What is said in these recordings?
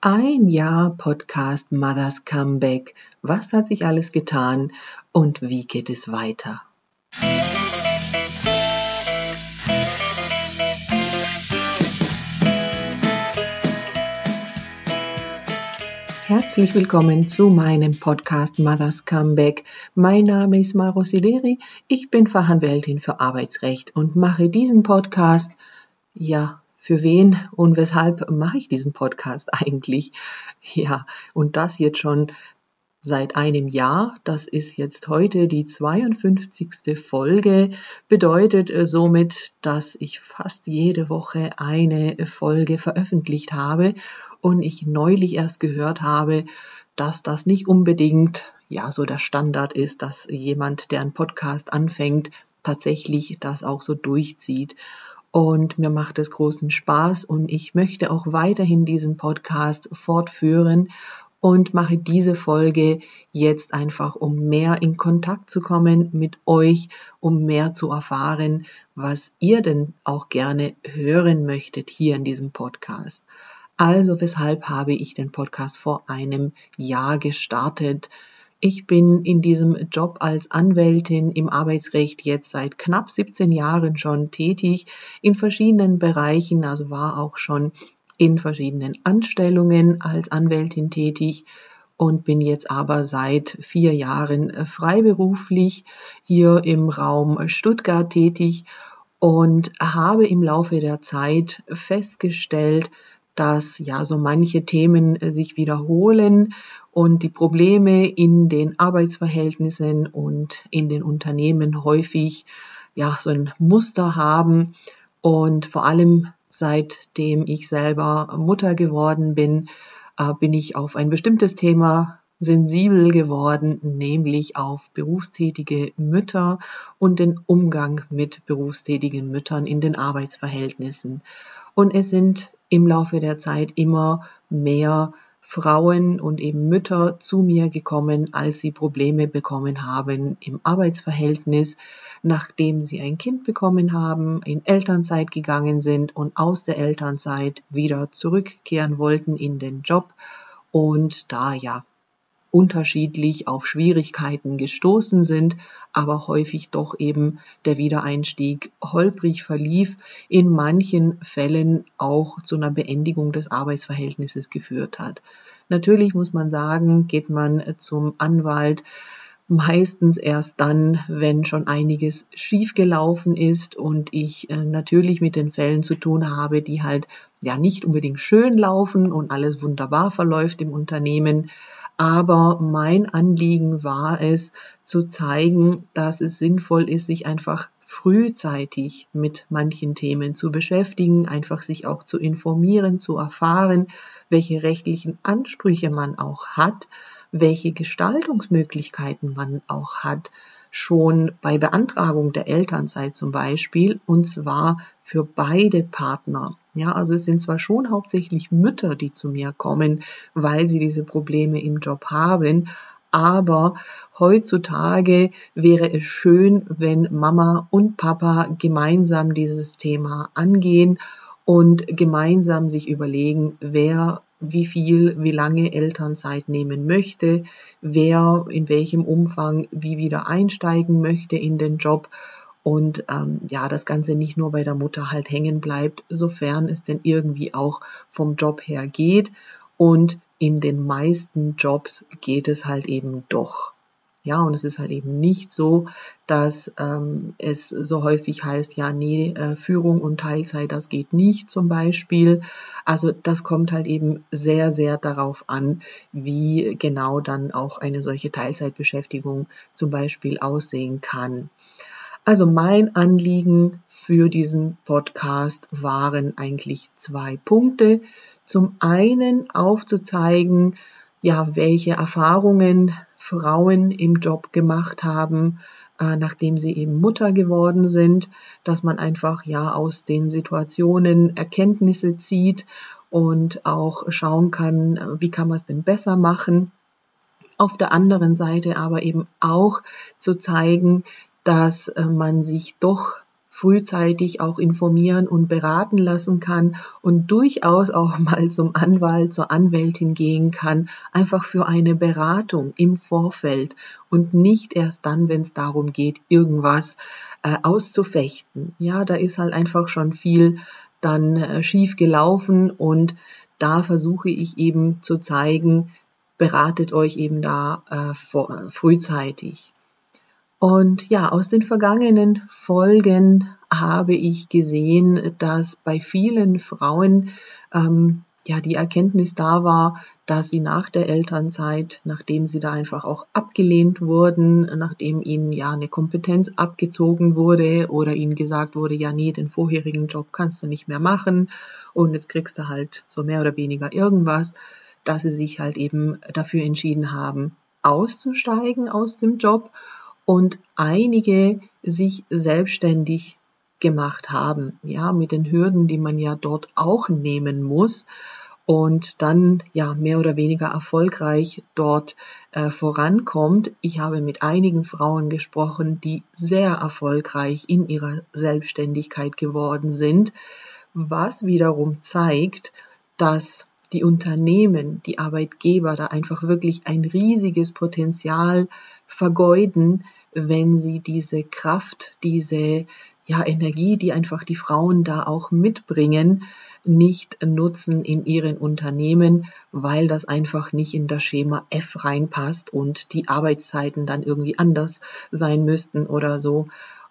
Ein Jahr Podcast Mothers Comeback. Was hat sich alles getan und wie geht es weiter? Herzlich willkommen zu meinem Podcast Mothers Comeback. Mein Name ist Maro Sileri. Ich bin Fachanwältin für Arbeitsrecht und mache diesen Podcast ja für wen und weshalb mache ich diesen Podcast eigentlich? Ja, und das jetzt schon seit einem Jahr. Das ist jetzt heute die 52. Folge. Bedeutet äh, somit, dass ich fast jede Woche eine Folge veröffentlicht habe und ich neulich erst gehört habe, dass das nicht unbedingt ja so der Standard ist, dass jemand, der einen Podcast anfängt, tatsächlich das auch so durchzieht und mir macht es großen Spaß und ich möchte auch weiterhin diesen Podcast fortführen und mache diese Folge jetzt einfach, um mehr in Kontakt zu kommen mit euch, um mehr zu erfahren, was ihr denn auch gerne hören möchtet hier in diesem Podcast. Also weshalb habe ich den Podcast vor einem Jahr gestartet? Ich bin in diesem Job als Anwältin im Arbeitsrecht jetzt seit knapp 17 Jahren schon tätig in verschiedenen Bereichen, also war auch schon in verschiedenen Anstellungen als Anwältin tätig und bin jetzt aber seit vier Jahren freiberuflich hier im Raum Stuttgart tätig und habe im Laufe der Zeit festgestellt, dass ja so manche Themen sich wiederholen und die Probleme in den Arbeitsverhältnissen und in den Unternehmen häufig ja so ein Muster haben. Und vor allem seitdem ich selber Mutter geworden bin, äh, bin ich auf ein bestimmtes Thema sensibel geworden, nämlich auf berufstätige Mütter und den Umgang mit berufstätigen Müttern in den Arbeitsverhältnissen. Und es sind im Laufe der Zeit immer mehr Frauen und eben Mütter zu mir gekommen, als sie Probleme bekommen haben im Arbeitsverhältnis, nachdem sie ein Kind bekommen haben, in Elternzeit gegangen sind und aus der Elternzeit wieder zurückkehren wollten in den Job und da ja unterschiedlich auf Schwierigkeiten gestoßen sind, aber häufig doch eben der Wiedereinstieg holprig verlief, in manchen Fällen auch zu einer Beendigung des Arbeitsverhältnisses geführt hat. Natürlich muss man sagen, geht man zum Anwalt meistens erst dann, wenn schon einiges schiefgelaufen ist und ich äh, natürlich mit den Fällen zu tun habe, die halt ja nicht unbedingt schön laufen und alles wunderbar verläuft im Unternehmen, aber mein Anliegen war es, zu zeigen, dass es sinnvoll ist, sich einfach frühzeitig mit manchen Themen zu beschäftigen, einfach sich auch zu informieren, zu erfahren, welche rechtlichen Ansprüche man auch hat, welche Gestaltungsmöglichkeiten man auch hat, schon bei Beantragung der Elternzeit zum Beispiel, und zwar für beide Partner. Ja, also es sind zwar schon hauptsächlich Mütter, die zu mir kommen, weil sie diese Probleme im Job haben, aber heutzutage wäre es schön, wenn Mama und Papa gemeinsam dieses Thema angehen und gemeinsam sich überlegen, wer wie viel, wie lange Elternzeit nehmen möchte, wer in welchem Umfang wie wieder einsteigen möchte in den Job und ähm, ja, das Ganze nicht nur bei der Mutter halt hängen bleibt, sofern es denn irgendwie auch vom Job her geht und in den meisten Jobs geht es halt eben doch. Ja, und es ist halt eben nicht so, dass ähm, es so häufig heißt, ja, nee, äh, Führung und Teilzeit, das geht nicht zum Beispiel. Also das kommt halt eben sehr, sehr darauf an, wie genau dann auch eine solche Teilzeitbeschäftigung zum Beispiel aussehen kann. Also mein Anliegen für diesen Podcast waren eigentlich zwei Punkte. Zum einen aufzuzeigen, ja, welche Erfahrungen Frauen im Job gemacht haben, äh, nachdem sie eben Mutter geworden sind, dass man einfach ja aus den Situationen Erkenntnisse zieht und auch schauen kann, wie kann man es denn besser machen. Auf der anderen Seite aber eben auch zu zeigen, dass äh, man sich doch frühzeitig auch informieren und beraten lassen kann und durchaus auch mal zum Anwalt, zur Anwältin gehen kann, einfach für eine Beratung im Vorfeld und nicht erst dann, wenn es darum geht, irgendwas äh, auszufechten. Ja, da ist halt einfach schon viel dann äh, schief gelaufen und da versuche ich eben zu zeigen, beratet euch eben da äh, vor, frühzeitig. Und ja, aus den vergangenen Folgen habe ich gesehen, dass bei vielen Frauen ähm, ja die Erkenntnis da war, dass sie nach der Elternzeit, nachdem sie da einfach auch abgelehnt wurden, nachdem ihnen ja eine Kompetenz abgezogen wurde oder ihnen gesagt wurde, ja nee, den vorherigen Job kannst du nicht mehr machen und jetzt kriegst du halt so mehr oder weniger irgendwas, dass sie sich halt eben dafür entschieden haben, auszusteigen aus dem Job und einige sich selbstständig gemacht haben, ja, mit den Hürden, die man ja dort auch nehmen muss und dann ja mehr oder weniger erfolgreich dort äh, vorankommt. Ich habe mit einigen Frauen gesprochen, die sehr erfolgreich in ihrer Selbstständigkeit geworden sind, was wiederum zeigt, dass die Unternehmen, die Arbeitgeber da einfach wirklich ein riesiges Potenzial vergeuden, wenn sie diese Kraft, diese ja, Energie, die einfach die Frauen da auch mitbringen, nicht nutzen in ihren Unternehmen, weil das einfach nicht in das Schema F reinpasst und die Arbeitszeiten dann irgendwie anders sein müssten oder so.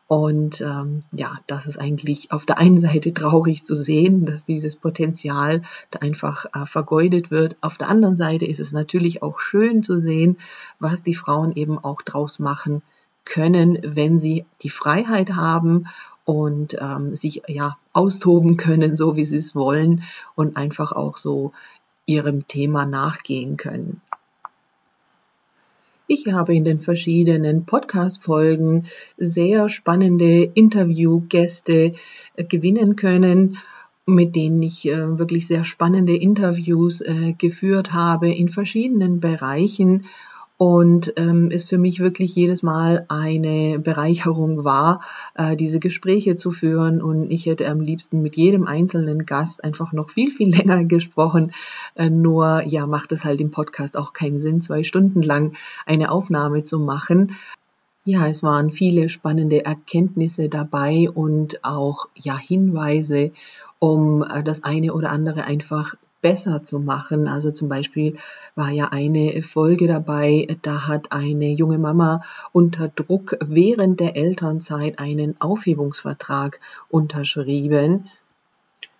Und ähm, ja, das ist eigentlich auf der einen Seite traurig zu sehen, dass dieses Potenzial da einfach äh, vergeudet wird. Auf der anderen Seite ist es natürlich auch schön zu sehen, was die Frauen eben auch draus machen können, wenn sie die Freiheit haben und ähm, sich ja austoben können, so wie sie es wollen und einfach auch so ihrem Thema nachgehen können. Ich habe in den verschiedenen Podcast-Folgen sehr spannende Interviewgäste äh, gewinnen können, mit denen ich äh, wirklich sehr spannende Interviews äh, geführt habe in verschiedenen Bereichen und ähm, ist für mich wirklich jedes Mal eine Bereicherung war, äh, diese Gespräche zu führen. Und ich hätte am liebsten mit jedem einzelnen Gast einfach noch viel, viel länger gesprochen. Äh, nur ja, macht es halt im Podcast auch keinen Sinn, zwei Stunden lang eine Aufnahme zu machen. Ja, es waren viele spannende Erkenntnisse dabei und auch ja Hinweise, um äh, das eine oder andere einfach besser zu machen. Also zum Beispiel war ja eine Folge dabei, da hat eine junge Mama unter Druck während der Elternzeit einen Aufhebungsvertrag unterschrieben.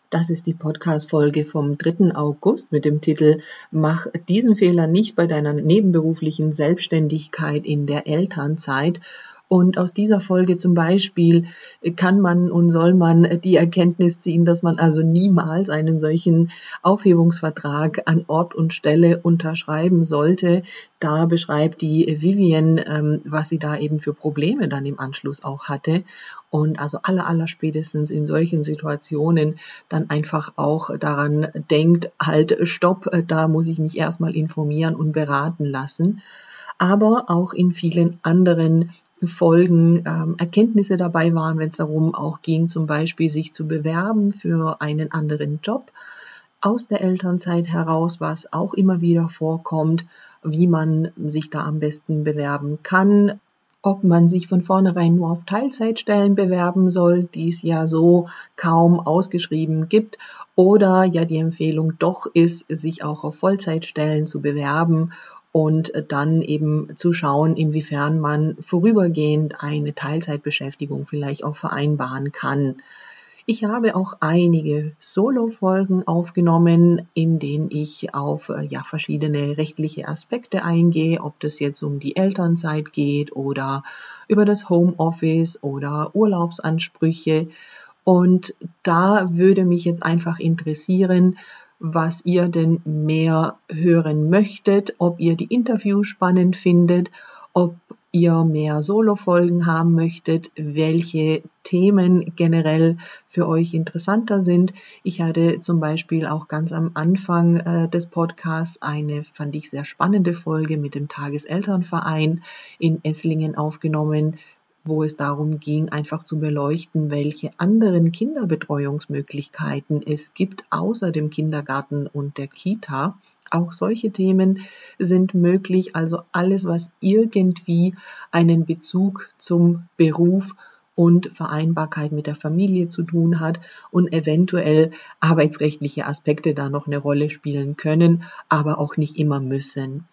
Das ist die Podcast-Folge vom 3. August mit dem Titel Mach diesen Fehler nicht bei deiner nebenberuflichen Selbstständigkeit in der Elternzeit. Und aus dieser Folge zum Beispiel kann man und soll man die Erkenntnis ziehen, dass man also niemals einen solchen Aufhebungsvertrag an Ort und Stelle unterschreiben sollte. Da beschreibt die Vivian, ähm, was sie da eben für Probleme dann im Anschluss auch hatte. Und also aller, aller spätestens in solchen Situationen dann einfach auch daran denkt, halt, stopp, da muss ich mich erstmal informieren und beraten lassen aber auch in vielen anderen Folgen ähm, Erkenntnisse dabei waren, wenn es darum auch ging, zum Beispiel sich zu bewerben für einen anderen Job. Aus der Elternzeit heraus, was auch immer wieder vorkommt, wie man sich da am besten bewerben kann, ob man sich von vornherein nur auf Teilzeitstellen bewerben soll, die es ja so kaum ausgeschrieben gibt, oder ja die Empfehlung doch ist, sich auch auf Vollzeitstellen zu bewerben und dann eben zu schauen, inwiefern man vorübergehend eine Teilzeitbeschäftigung vielleicht auch vereinbaren kann. Ich habe auch einige Solo-Folgen aufgenommen, in denen ich auf äh, ja, verschiedene rechtliche Aspekte eingehe, ob das jetzt um die Elternzeit geht oder über das Homeoffice oder Urlaubsansprüche. Und da würde mich jetzt einfach interessieren, was ihr denn mehr hören möchtet, ob ihr die Interviews spannend findet, ob ihr mehr Solo-Folgen haben möchtet, welche Themen generell für euch interessanter sind. Ich hatte zum Beispiel auch ganz am Anfang äh, des Podcasts eine, fand ich sehr spannende Folge mit dem Tageselternverein in Esslingen aufgenommen, wo es darum ging, einfach zu beleuchten, welche anderen Kinderbetreuungsmöglichkeiten es gibt außer dem Kindergarten und der Kita. Auch solche Themen sind möglich, also alles, was irgendwie einen Bezug zum Beruf und Vereinbarkeit mit der Familie zu tun hat und eventuell arbeitsrechtliche Aspekte da noch eine Rolle spielen können, aber auch nicht immer müssen.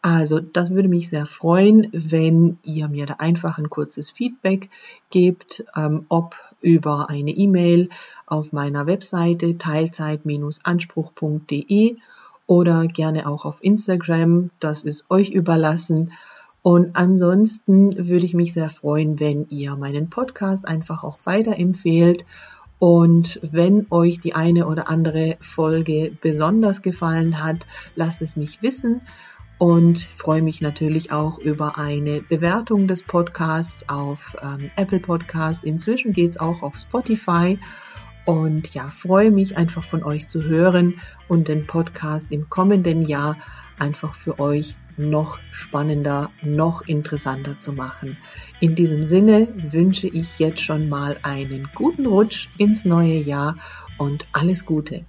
Also das würde mich sehr freuen, wenn ihr mir da einfach ein kurzes Feedback gebt, ähm, ob über eine E-Mail auf meiner Webseite teilzeit-anspruch.de oder gerne auch auf Instagram. Das ist euch überlassen. Und ansonsten würde ich mich sehr freuen, wenn ihr meinen Podcast einfach auch weiterempfehlt. Und wenn euch die eine oder andere Folge besonders gefallen hat, lasst es mich wissen. Und freue mich natürlich auch über eine Bewertung des Podcasts auf ähm, Apple Podcast. Inzwischen geht es auch auf Spotify. Und ja, freue mich einfach von euch zu hören und den Podcast im kommenden Jahr einfach für euch noch spannender, noch interessanter zu machen. In diesem Sinne wünsche ich jetzt schon mal einen guten Rutsch ins neue Jahr und alles Gute.